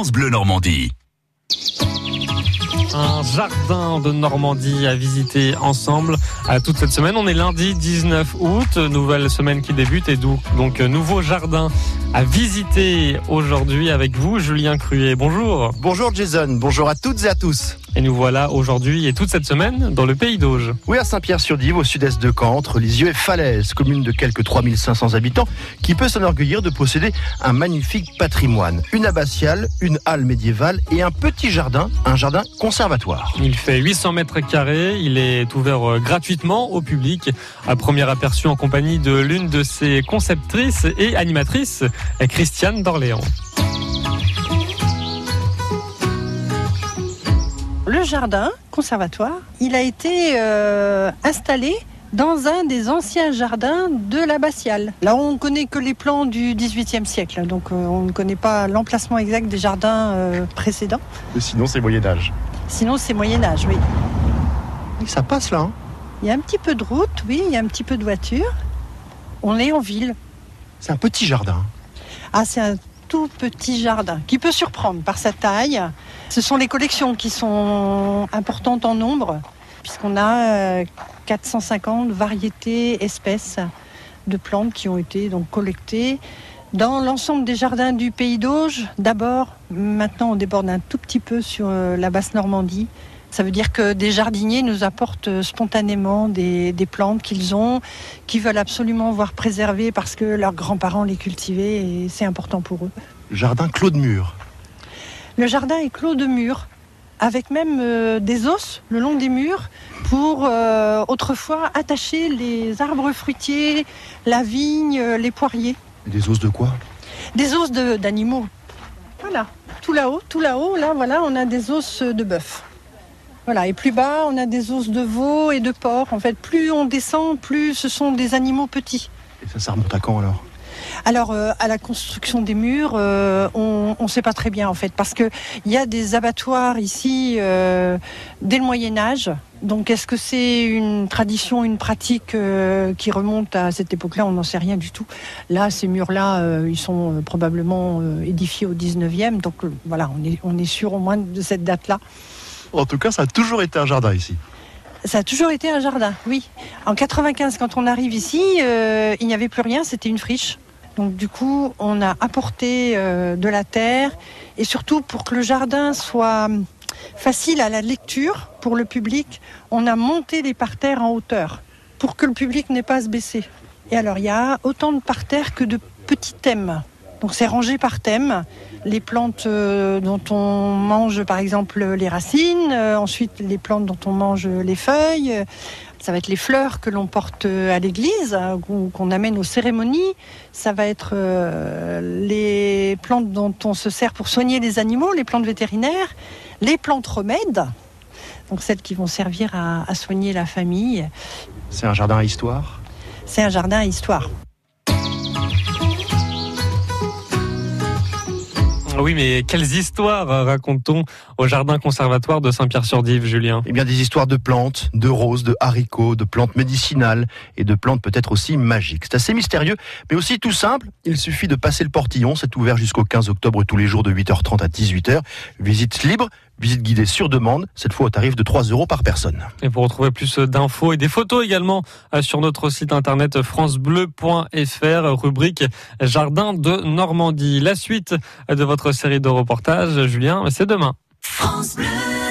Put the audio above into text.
France Bleu Normandie. Un jardin de Normandie à visiter ensemble à toute cette semaine. On est lundi 19 août, nouvelle semaine qui débute et donc, donc nouveau jardin à visiter aujourd'hui avec vous, Julien Cruet. Bonjour. Bonjour Jason, bonjour à toutes et à tous. Et nous voilà aujourd'hui et toute cette semaine dans le pays d'Auge. Oui, à Saint-Pierre-sur-Dive, au sud-est de Caen, entre Lisieux et Falaise, commune de quelques 3500 habitants, qui peut s'enorgueillir de posséder un magnifique patrimoine. Une abbatiale, une halle médiévale et un petit jardin, un jardin conservatoire. Il fait 800 mètres carrés, il est ouvert euh, gratuitement au public. À premier aperçu en compagnie de l'une de ses conceptrices et animatrices, Christiane d'Orléans. Le jardin conservatoire, il a été euh, installé dans un des anciens jardins de l'abbatiale. Là, on ne connaît que les plans du XVIIIe siècle, donc euh, on ne connaît pas l'emplacement exact des jardins euh, précédents. Sinon, c'est Moyen Âge. Sinon, c'est Moyen Âge, oui. Ça passe là. Hein? Il y a un petit peu de route, oui, il y a un petit peu de voiture. On est en ville. C'est un petit jardin. Ah, c'est un tout petit jardin qui peut surprendre par sa taille. Ce sont les collections qui sont importantes en nombre, puisqu'on a 450 euh, variétés, espèces de plantes qui ont été donc collectées dans l'ensemble des jardins du pays d'Auge. D'abord, maintenant on déborde un tout petit peu sur euh, la basse Normandie ça veut dire que des jardiniers nous apportent spontanément des, plantes qu'ils ont, qu'ils veulent absolument voir préservées parce que leurs grands-parents les cultivaient et c'est important pour eux. Jardin clos de mur. Le jardin est clos de mur, avec même euh, des os le long des murs pour euh, autrefois attacher les arbres fruitiers, la vigne, euh, les poiriers. des os de quoi? Des os d'animaux. Voilà, tout là-haut, tout là-haut, là voilà, on a des os de bœuf. Voilà, et plus bas, on a des os de veau et de porc. En fait, plus on descend, plus ce sont des animaux petits. Et ça, ça remonte à quand alors? Alors euh, à la construction des murs, euh, on ne sait pas très bien en fait, parce qu'il y a des abattoirs ici euh, dès le Moyen Âge. Donc est-ce que c'est une tradition, une pratique qui remonte à cette époque-là? On n'en sait rien du tout. Là, ces murs-là, ils sont probablement édifiés au 19e, donc voilà, on est, on est sûr au moins de cette date-là. En tout cas, ça a toujours été un jardin ici. Ça a toujours été un jardin, oui. En 95, quand on arrive ici, euh, il n'y avait plus rien, c'était une friche. Donc du coup, on a apporté euh, de la terre et surtout pour que le jardin soit facile à la lecture pour le public, on a monté les parterres en hauteur pour que le public n'ait pas à se baisser. Et alors, il y a autant de parterres que de petits thèmes. Donc c'est rangé par thème. Les plantes euh, dont on mange par exemple les racines, euh, ensuite les plantes dont on mange les feuilles, ça va être les fleurs que l'on porte à l'église ou qu'on amène aux cérémonies, ça va être euh, les plantes dont on se sert pour soigner les animaux, les plantes vétérinaires, les plantes remèdes, donc celles qui vont servir à, à soigner la famille. C'est un jardin à histoire? C'est un jardin à histoire. Oui, mais quelles histoires raconte-t-on au jardin conservatoire de Saint-Pierre-sur-Dive, Julien? Eh bien, des histoires de plantes, de roses, de haricots, de plantes médicinales et de plantes peut-être aussi magiques. C'est assez mystérieux, mais aussi tout simple. Il suffit de passer le portillon. C'est ouvert jusqu'au 15 octobre tous les jours de 8h30 à 18h. Visite libre, Visite guidée sur demande, cette fois au tarif de 3 euros par personne. Et pour retrouver plus d'infos et des photos également euh, sur notre site internet francebleu.fr, rubrique Jardin de Normandie. La suite de votre série de reportages, Julien, c'est demain. France Bleu